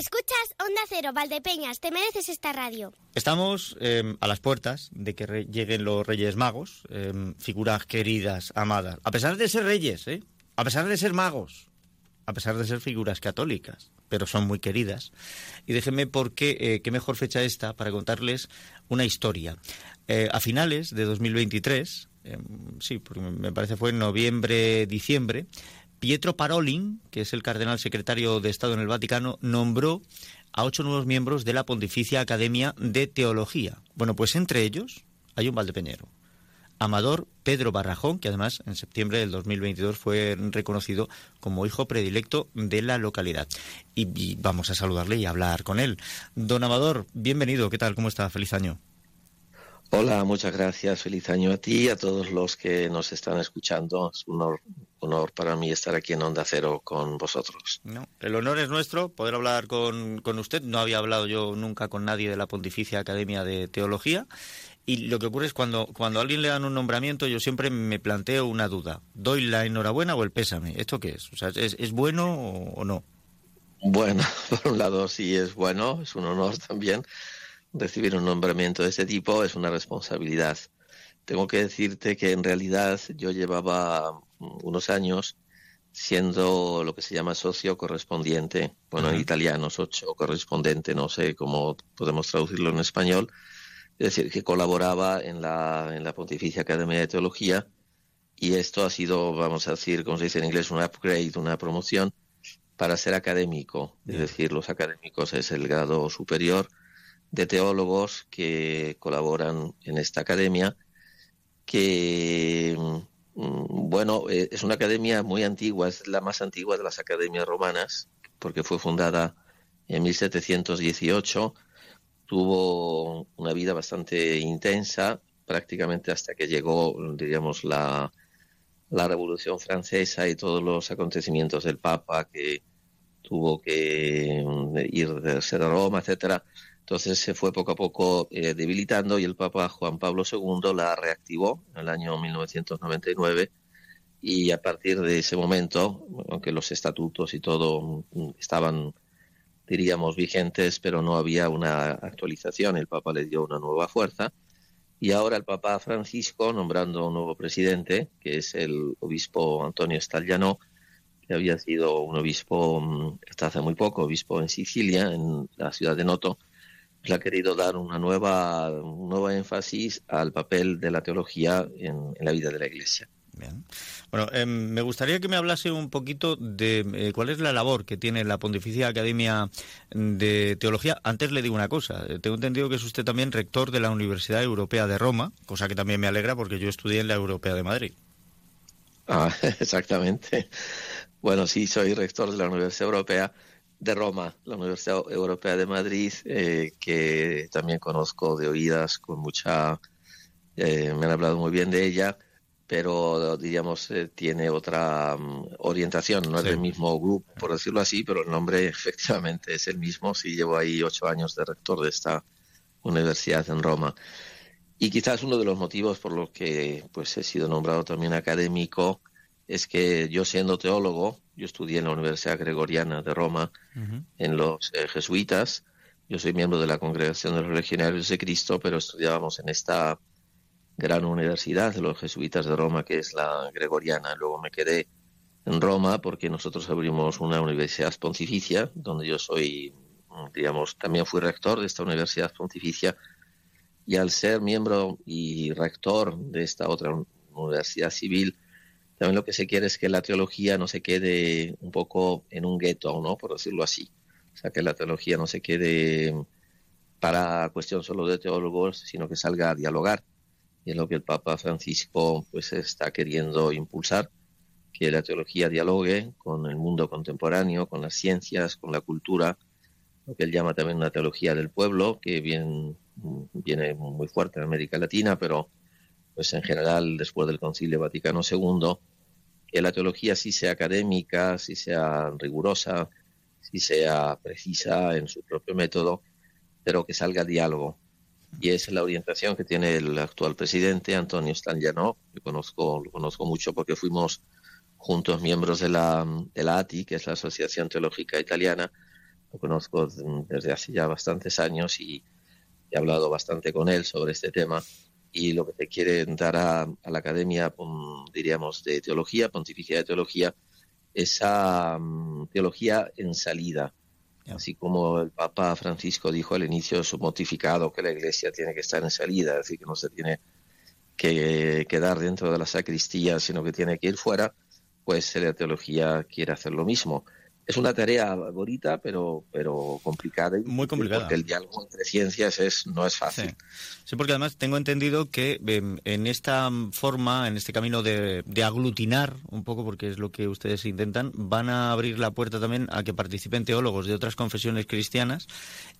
Escuchas Onda Cero, Valdepeñas, te mereces esta radio. Estamos em, a las puertas de que lleguen los Reyes Magos, em, figuras queridas, amadas, a pesar de ser reyes, ¿eh? a pesar de ser magos, a pesar de ser figuras católicas, pero son muy queridas. Y déjenme por qué, eh, qué mejor fecha esta para contarles una historia. Eh, a finales de 2023, em, sí, porque me parece fue en noviembre, diciembre, Pietro Parolin, que es el cardenal secretario de Estado en el Vaticano, nombró a ocho nuevos miembros de la Pontificia Academia de Teología. Bueno, pues entre ellos hay un valdepeñero. Amador Pedro Barrajón, que además en septiembre del 2022 fue reconocido como hijo predilecto de la localidad. Y, y, vamos a saludarle y hablar con él. Don Amador, bienvenido. ¿Qué tal? ¿Cómo está? Feliz año. Hola, muchas gracias. Feliz año a ti y a todos los que nos están escuchando. Es un honor, honor para mí estar aquí en Onda Cero con vosotros. No, el honor es nuestro poder hablar con, con usted. No había hablado yo nunca con nadie de la Pontificia Academia de Teología. Y lo que ocurre es cuando, cuando a alguien le dan un nombramiento, yo siempre me planteo una duda. ¿Doy la enhorabuena o el pésame? ¿Esto qué es? O sea, ¿es, es bueno o, o no? Bueno, por un lado sí es bueno, es un honor también recibir un nombramiento de este tipo es una responsabilidad. Tengo que decirte que en realidad yo llevaba unos años siendo lo que se llama socio correspondiente, bueno, uh -huh. en italiano, socio correspondiente, no sé cómo podemos traducirlo en español, es decir, que colaboraba en la, en la Pontificia Academia de Teología y esto ha sido, vamos a decir, como se dice en inglés, un upgrade, una promoción para ser académico, es decir, los académicos es el grado superior de teólogos que colaboran en esta academia, que, bueno, es una academia muy antigua, es la más antigua de las academias romanas, porque fue fundada en 1718, tuvo una vida bastante intensa, prácticamente hasta que llegó, diríamos, la, la Revolución Francesa y todos los acontecimientos del Papa que tuvo que ir de ser a Roma, etcétera entonces se fue poco a poco eh, debilitando y el Papa Juan Pablo II la reactivó en el año 1999 y a partir de ese momento, aunque los estatutos y todo estaban, diríamos, vigentes, pero no había una actualización, el Papa le dio una nueva fuerza. Y ahora el Papa Francisco, nombrando un nuevo presidente, que es el obispo Antonio Stagliano, que había sido un obispo hasta hace muy poco, obispo en Sicilia, en la ciudad de Noto, le ha querido dar una nueva, un nuevo énfasis al papel de la teología en, en la vida de la Iglesia. Bien. Bueno, eh, me gustaría que me hablase un poquito de eh, cuál es la labor que tiene la Pontificia Academia de Teología. Antes le digo una cosa, tengo entendido que es usted también rector de la Universidad Europea de Roma, cosa que también me alegra porque yo estudié en la Europea de Madrid. Ah, exactamente. Bueno, sí, soy rector de la Universidad Europea de Roma, la Universidad Europea de Madrid, eh, que también conozco de oídas con mucha, eh, me han hablado muy bien de ella, pero diríamos eh, tiene otra um, orientación, no sí. es del mismo grupo, por decirlo así, pero el nombre efectivamente es el mismo. Sí, llevo ahí ocho años de rector de esta universidad en Roma. Y quizás uno de los motivos por los que pues he sido nombrado también académico es que yo siendo teólogo, yo estudié en la Universidad Gregoriana de Roma, uh -huh. en los eh, jesuitas, yo soy miembro de la Congregación de los Legionarios de Cristo, pero estudiábamos en esta gran universidad de los jesuitas de Roma, que es la Gregoriana. Luego me quedé en Roma porque nosotros abrimos una universidad pontificia, donde yo soy, digamos, también fui rector de esta universidad pontificia, y al ser miembro y rector de esta otra universidad civil, también lo que se quiere es que la teología no se quede un poco en un gueto, ¿no? Por decirlo así. O sea, que la teología no se quede para cuestión solo de teólogos, sino que salga a dialogar. Y es lo que el Papa Francisco pues está queriendo impulsar, que la teología dialogue con el mundo contemporáneo, con las ciencias, con la cultura, lo que él llama también una teología del pueblo, que bien, viene muy fuerte en América Latina, pero pues en general después del Concilio Vaticano II, que la teología sí sea académica, sí sea rigurosa, sí sea precisa en su propio método, pero que salga diálogo. Y es la orientación que tiene el actual presidente, Antonio Stangiano, que conozco, lo conozco mucho porque fuimos juntos miembros de la, de la ATI, que es la Asociación Teológica Italiana, lo conozco desde hace ya bastantes años y he hablado bastante con él sobre este tema y lo que te quiere dar a, la Academia, diríamos, de Teología, Pontificia de Teología, esa mm, teología en salida. Así como el Papa Francisco dijo al inicio de su mortificado que la Iglesia tiene que estar en salida, es decir, que no se tiene que quedar dentro de la sacristía, sino que tiene que ir fuera, pues la teología quiere hacer lo mismo es una tarea bonita, pero, pero complicada. Muy complicada. Porque el diálogo entre ciencias es, no es fácil. Sí. porque además tengo entendido que em, en esta forma, en este camino de, de, aglutinar un poco, porque es lo que ustedes intentan, van a abrir la puerta también a que participen teólogos de otras confesiones cristianas,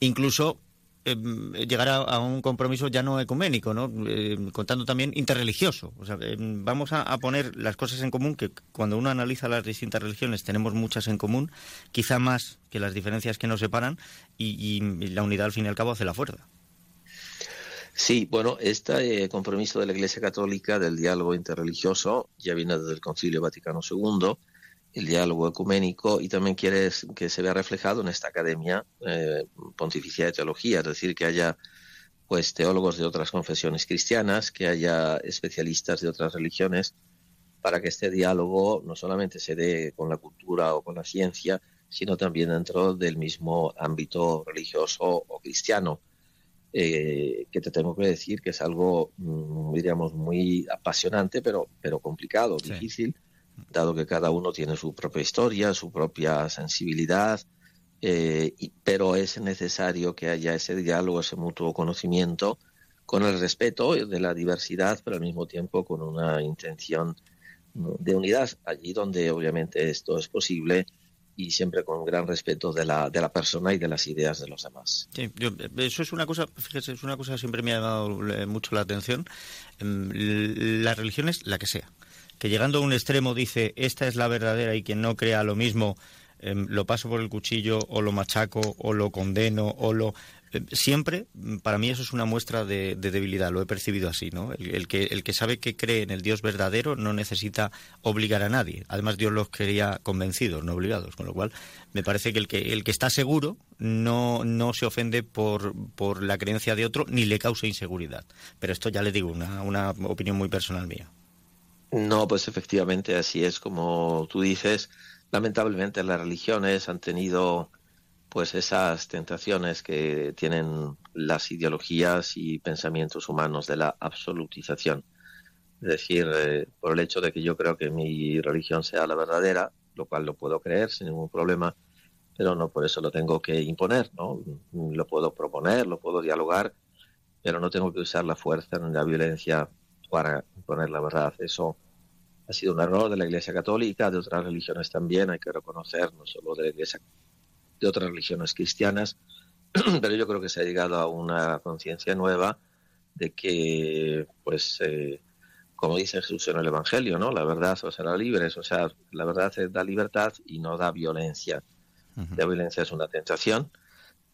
incluso Em, llegar a, un compromiso ya no ecuménico, ¿no? Em, contando también interreligioso. O sea, em, vamos a, poner las cosas en común, que cuando uno analiza las distintas religiones tenemos muchas en común, quizá más que las diferencias que nos separan, y, la unidad al fin y al cabo hace la fuerza. Sí, bueno, este compromiso de la Iglesia Católica del diálogo interreligioso ya viene desde el Concilio Vaticano II el diálogo ecuménico y también quiere que se vea reflejado en esta academia eh, pontificia de teología, es decir, que haya pues teólogos de otras confesiones cristianas, que haya especialistas de otras religiones, para que este diálogo no solamente se dé con la cultura o con la ciencia, sino también dentro del mismo ámbito religioso o cristiano. Eh, que te tengo que decir que es algo, mm, diríamos, muy apasionante, pero, pero complicado, difícil dado que cada uno tiene su propia historia, su propia sensibilidad, eh, pero es necesario que haya ese diálogo, ese mutuo conocimiento, con el respeto de la diversidad, pero al mismo tiempo con una intención de unidad, allí donde obviamente esto es posible y siempre con gran respeto de la, de la persona y de las ideas de los demás. Sí, eso es una cosa, fíjese, es una cosa que siempre me ha llamado eh, mucho la atención. Em, la religión es la que sea que llegando a un extremo dice esta es la verdadera y quien no crea lo mismo em, lo paso por el cuchillo o lo machaco o lo condeno o lo em, siempre para mí eso es una muestra de, debilidad lo he percibido así no el, que el que sabe que cree en el Dios verdadero no necesita obligar a nadie. Además Dios los quería convencidos no obligados con lo cual me parece que el que el que está seguro no no se ofende por por la creencia de otro ni le causa inseguridad. Pero esto ya le digo una una opinión muy personal mía no, pues efectivamente así es como tú dices. Lamentablemente las religiones han tenido pues esas tentaciones que tienen las ideologías y pensamientos humanos de la absolutización. Es decir, eh, por el hecho de que yo creo que mi religión sea la verdadera, lo cual lo puedo creer sin ningún problema, pero no por eso lo tengo que imponer, ¿no? Lo puedo proponer, lo puedo dialogar, pero no tengo que usar la fuerza ni la violencia para imponer la verdad. Eso ha sido un error de la Iglesia Católica, de otras religiones también, hay que reconocer, no solo de la Iglesia, de otras religiones cristianas, pero yo creo que se ha llegado a una conciencia nueva de que, pues, eh, como dice Jesús en el Evangelio, ¿no? La verdad os hará libres, o sea, la verdad da libertad y no da violencia. La violencia es una tentación.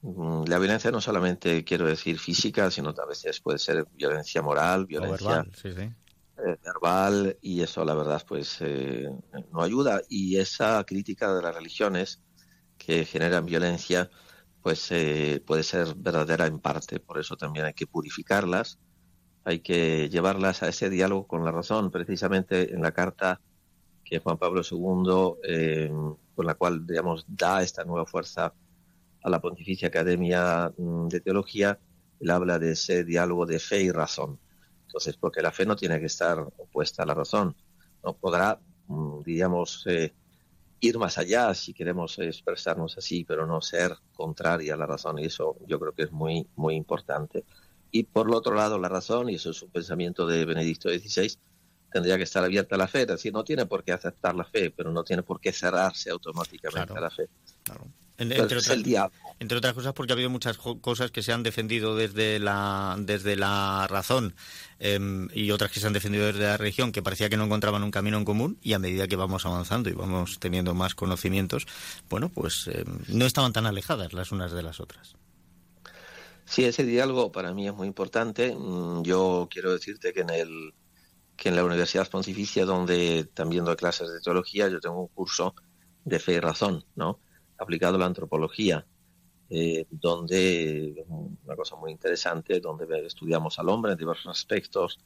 Mm, la violencia no solamente quiero decir física, sino a veces puede ser violencia moral, violencia eh, verbal y eso la verdad pues eh, no ayuda. Y esa crítica de las religiones que generan violencia pues eh, puede ser verdadera en parte. Por eso también hay que purificarlas hay que llevarlas a ese diálogo con la razón. Precisamente en la carta que Juan Pablo II con la cual digamos da esta nueva fuerza a la Pontificia Academia mm, de Teología él habla de ese diálogo de fe y razón entonces, porque la fe no tiene que estar opuesta a la razón. No podrá, mm, diríamos, eh, ir más allá si queremos expresarnos así, pero no ser contraria a la razón. Y eso yo creo que es muy, muy importante. Y por el otro lado, la razón, y eso es un pensamiento de Benedicto XVI, tendría que estar abierta a la fe. Es decir, no tiene por qué aceptar la fe, pero no tiene por qué cerrarse automáticamente a la fe. Claro entre, otras, cosas porque ha habido muchas cosas que se han defendido desde la, desde la razón em, y otras que se han defendido desde la religión que parecía que no encontraban un camino en común y a medida que vamos avanzando y vamos teniendo más conocimientos, bueno, pues em, no estaban tan alejadas las unas de las otras. Sí, ese diálogo para mí es muy importante. Mm, yo quiero decirte que en el que en la Universidad Pontificia, donde también doy clases de teología, yo tengo un curso de fe y razón, ¿no? Aplicado a la antropología. eh, donde, una cosa muy interesante, donde estudiamos al hombre en diversos aspectos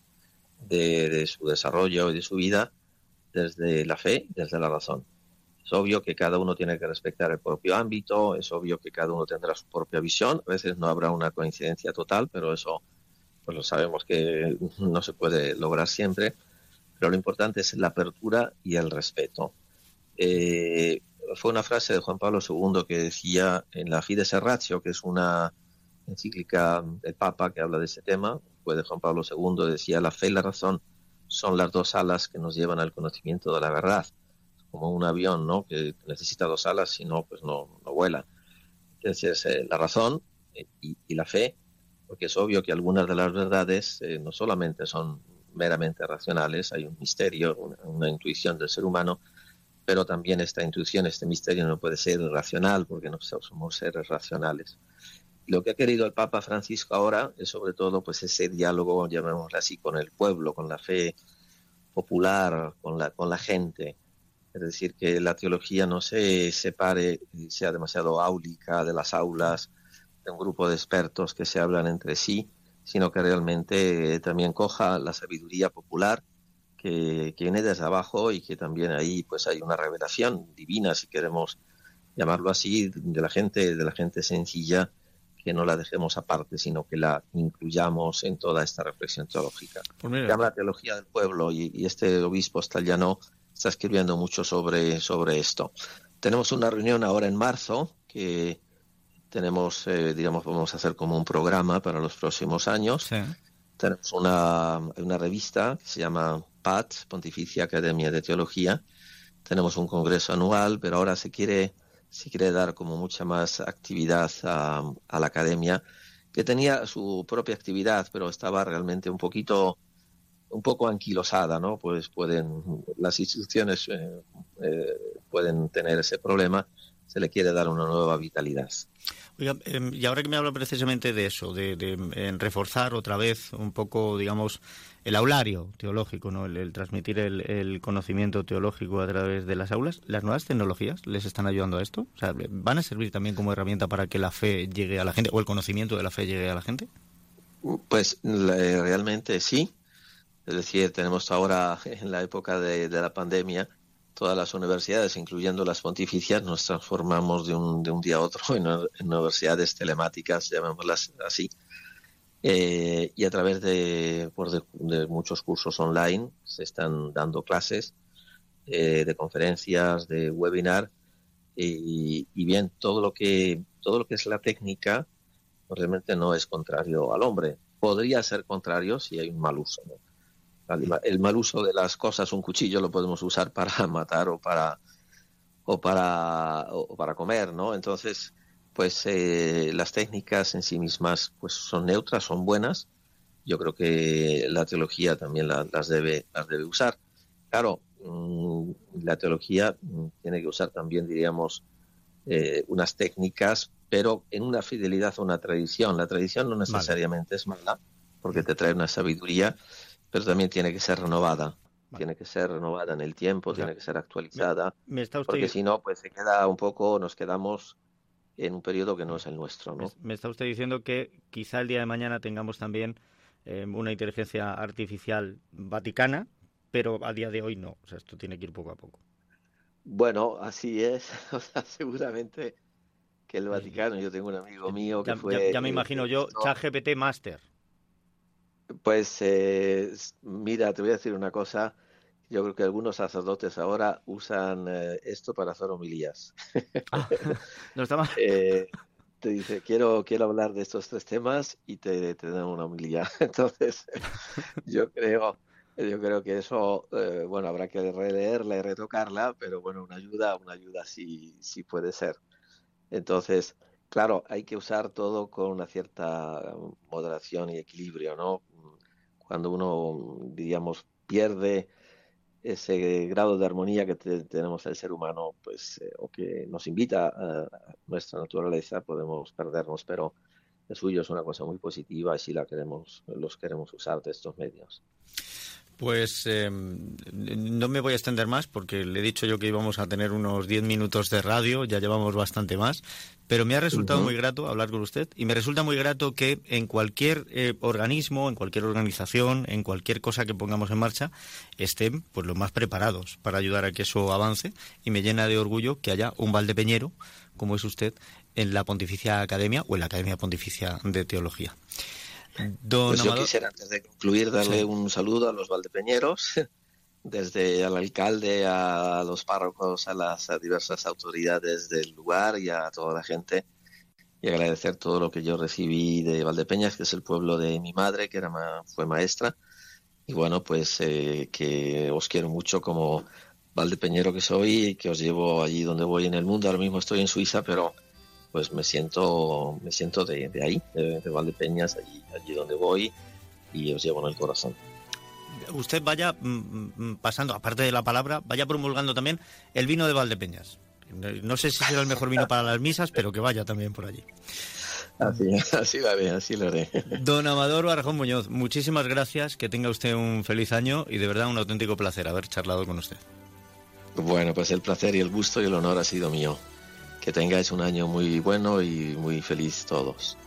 de, su desarrollo y de su vida, desde la fe, desde la razón. Es obvio que cada uno tiene que respetar el propio ámbito, es obvio que cada uno tendrá su propia visión, a veces no habrá una coincidencia total, pero eso pues lo sabemos que no se puede lograr siempre, pero lo importante es la apertura y el respeto. Eh, fue una frase de Juan Pablo II que decía en la Fides Ratio, que es una encíclica del Papa que habla de ese tema, fue de Juan Pablo II, decía la fe y la razón son las dos alas que nos llevan al conocimiento de la verdad, como un avión, ¿no? Que necesita dos alas, si no, pues no, no vuela. Entonces, eh, la razón y, la fe, porque es obvio que algunas de las verdades eh, no solamente son meramente racionales, hay un misterio, una intuición del ser humano, pero también esta intuición, este misterio no puede ser racional porque no somos seres racionales. Lo que ha querido el Papa Francisco ahora es sobre todo pues ese diálogo, llamémoslo así, con el pueblo, con la fe popular, con la, con la gente. Es decir, que la teología no se separe y sea demasiado áulica de las aulas, de un grupo de expertos que se hablan entre sí, sino que realmente también coja la sabiduría popular que, viene desde abajo y que también ahí pues hay una revelación divina, si queremos llamarlo así, de la gente, de la gente sencilla, que no la dejemos aparte, sino que la incluyamos en toda esta reflexión teológica. Pues llama la teología del pueblo y, este obispo Stallano está escribiendo mucho sobre, sobre esto. Tenemos una reunión ahora en marzo que tenemos, eh, digamos, vamos a hacer como un programa para los próximos años. Tenemos una, una revista que se llama PAT, Pontificia Academia de Teología. Tenemos un congreso anual, pero ahora se quiere, se quiere dar como mucha más actividad a, la academia, que tenía su propia actividad, pero estaba realmente un poquito un poco anquilosada, ¿no? Pues pueden las instituciones eh, eh, pueden tener ese problema, se le quiere dar una nueva vitalidad. Em, y ahora que me habla precisamente de eso, de, de reforzar otra vez un poco, digamos, el aulario teológico, ¿no? el, transmitir el, conocimiento teológico a través de las aulas, ¿las nuevas tecnologías les están ayudando a esto? O sea, ¿Van a servir también como herramienta para que la fe llegue a la gente o el conocimiento de la fe llegue a la gente? Pues realmente sí. Es decir, tenemos ahora, en la época de, la pandemia, todas las universidades, incluyendo las pontificias, nos transformamos de un, de un día a otro en, universidades telemáticas, llamémoslas así eh, y a través de, de, muchos cursos online se están dando clases eh, de conferencias, de webinar y, bien todo lo que todo lo que es la técnica pues realmente no es contrario al hombre. Podría ser contrario si hay un mal uso. El mal uso de las cosas, un cuchillo lo podemos usar para matar o para o para o para comer, ¿no? Entonces pues eh, las técnicas en sí mismas pues son neutras, son buenas. Yo creo que la teología también las, debe, las debe usar. Claro, mm, la teología mm, tiene que usar también, diríamos, eh, unas técnicas, pero en una fidelidad a una tradición. La tradición no necesariamente es mala, porque te trae una sabiduría, pero también tiene que ser renovada. Tiene que ser renovada en el tiempo, tiene que ser actualizada, porque si no, pues se queda un poco, nos quedamos en un periodo que no es el nuestro. ¿no? Me está usted diciendo que quizá el día de mañana tengamos también eh, una inteligencia artificial vaticana, pero a día de hoy no. O sea, esto tiene que ir poco a poco. Bueno, así es. O sea, seguramente que el Vaticano, yo tengo un amigo mío que fue... Ya, me imagino yo, ChatGPT Master. Pues eh, mira, te voy a decir una cosa. Yo creo que algunos sacerdotes ahora usan eh, esto para hacer homilías. Ah, no está mal. Eh, te dice, quiero, quiero hablar de estos tres temas y te, te dan una homilía. Entonces, yo creo, yo creo que eso, eh, bueno, habrá que releerla y retocarla, pero bueno, una ayuda, una ayuda sí, sí puede ser. Entonces, claro, hay que usar todo con una cierta moderación y equilibrio, ¿no? Cuando uno, diríamos, pierde ese grado de armonía que tenemos el ser humano, pues, eh, o que nos invita a, nuestra naturaleza, podemos perdernos, pero el suyo es una cosa muy positiva y si la queremos, los queremos usar de estos medios. Pues em, no me voy a extender más porque le he dicho yo que íbamos a tener unos 10 minutos de radio, ya llevamos bastante más, pero me ha resultado muy grato hablar con usted y me resulta muy grato que en cualquier eh, organismo, en cualquier organización, en cualquier cosa que pongamos en marcha, estén pues los más preparados para ayudar a que eso avance y me llena de orgullo que haya un valdepeñero como es usted en la Pontificia Academia o en la Academia Pontificia de Teología. Pues yo quisiera, antes de concluir, darle un saludo a los valdepeñeros, desde al alcalde, a los párrocos, a las diversas autoridades del lugar y a toda la gente, y agradecer todo lo que yo recibí de Valdepeñas, que es el pueblo de mi madre, que era fue maestra. Y bueno, pues eh, que os quiero mucho como valdepeñero que soy y que os llevo allí donde voy en el mundo. Ahora mismo estoy en Suiza, pero pues me siento, me siento de, ahí, de, Valdepeñas, allí, allí donde voy y os llevo en el corazón. Usted vaya mm, mm, pasando, aparte de la palabra, vaya promulgando también el vino de Valdepeñas. No sé si será el mejor vino para las misas, pero que vaya también por allí. Así, así lo haré, así lo haré. Don Amador Barajón Muñoz, muchísimas gracias, que tenga usted un feliz año y de verdad un auténtico placer haber charlado con usted. Bueno, pues el placer y el gusto y el honor ha sido mío. Que tengáis un año muy bueno y muy feliz todos.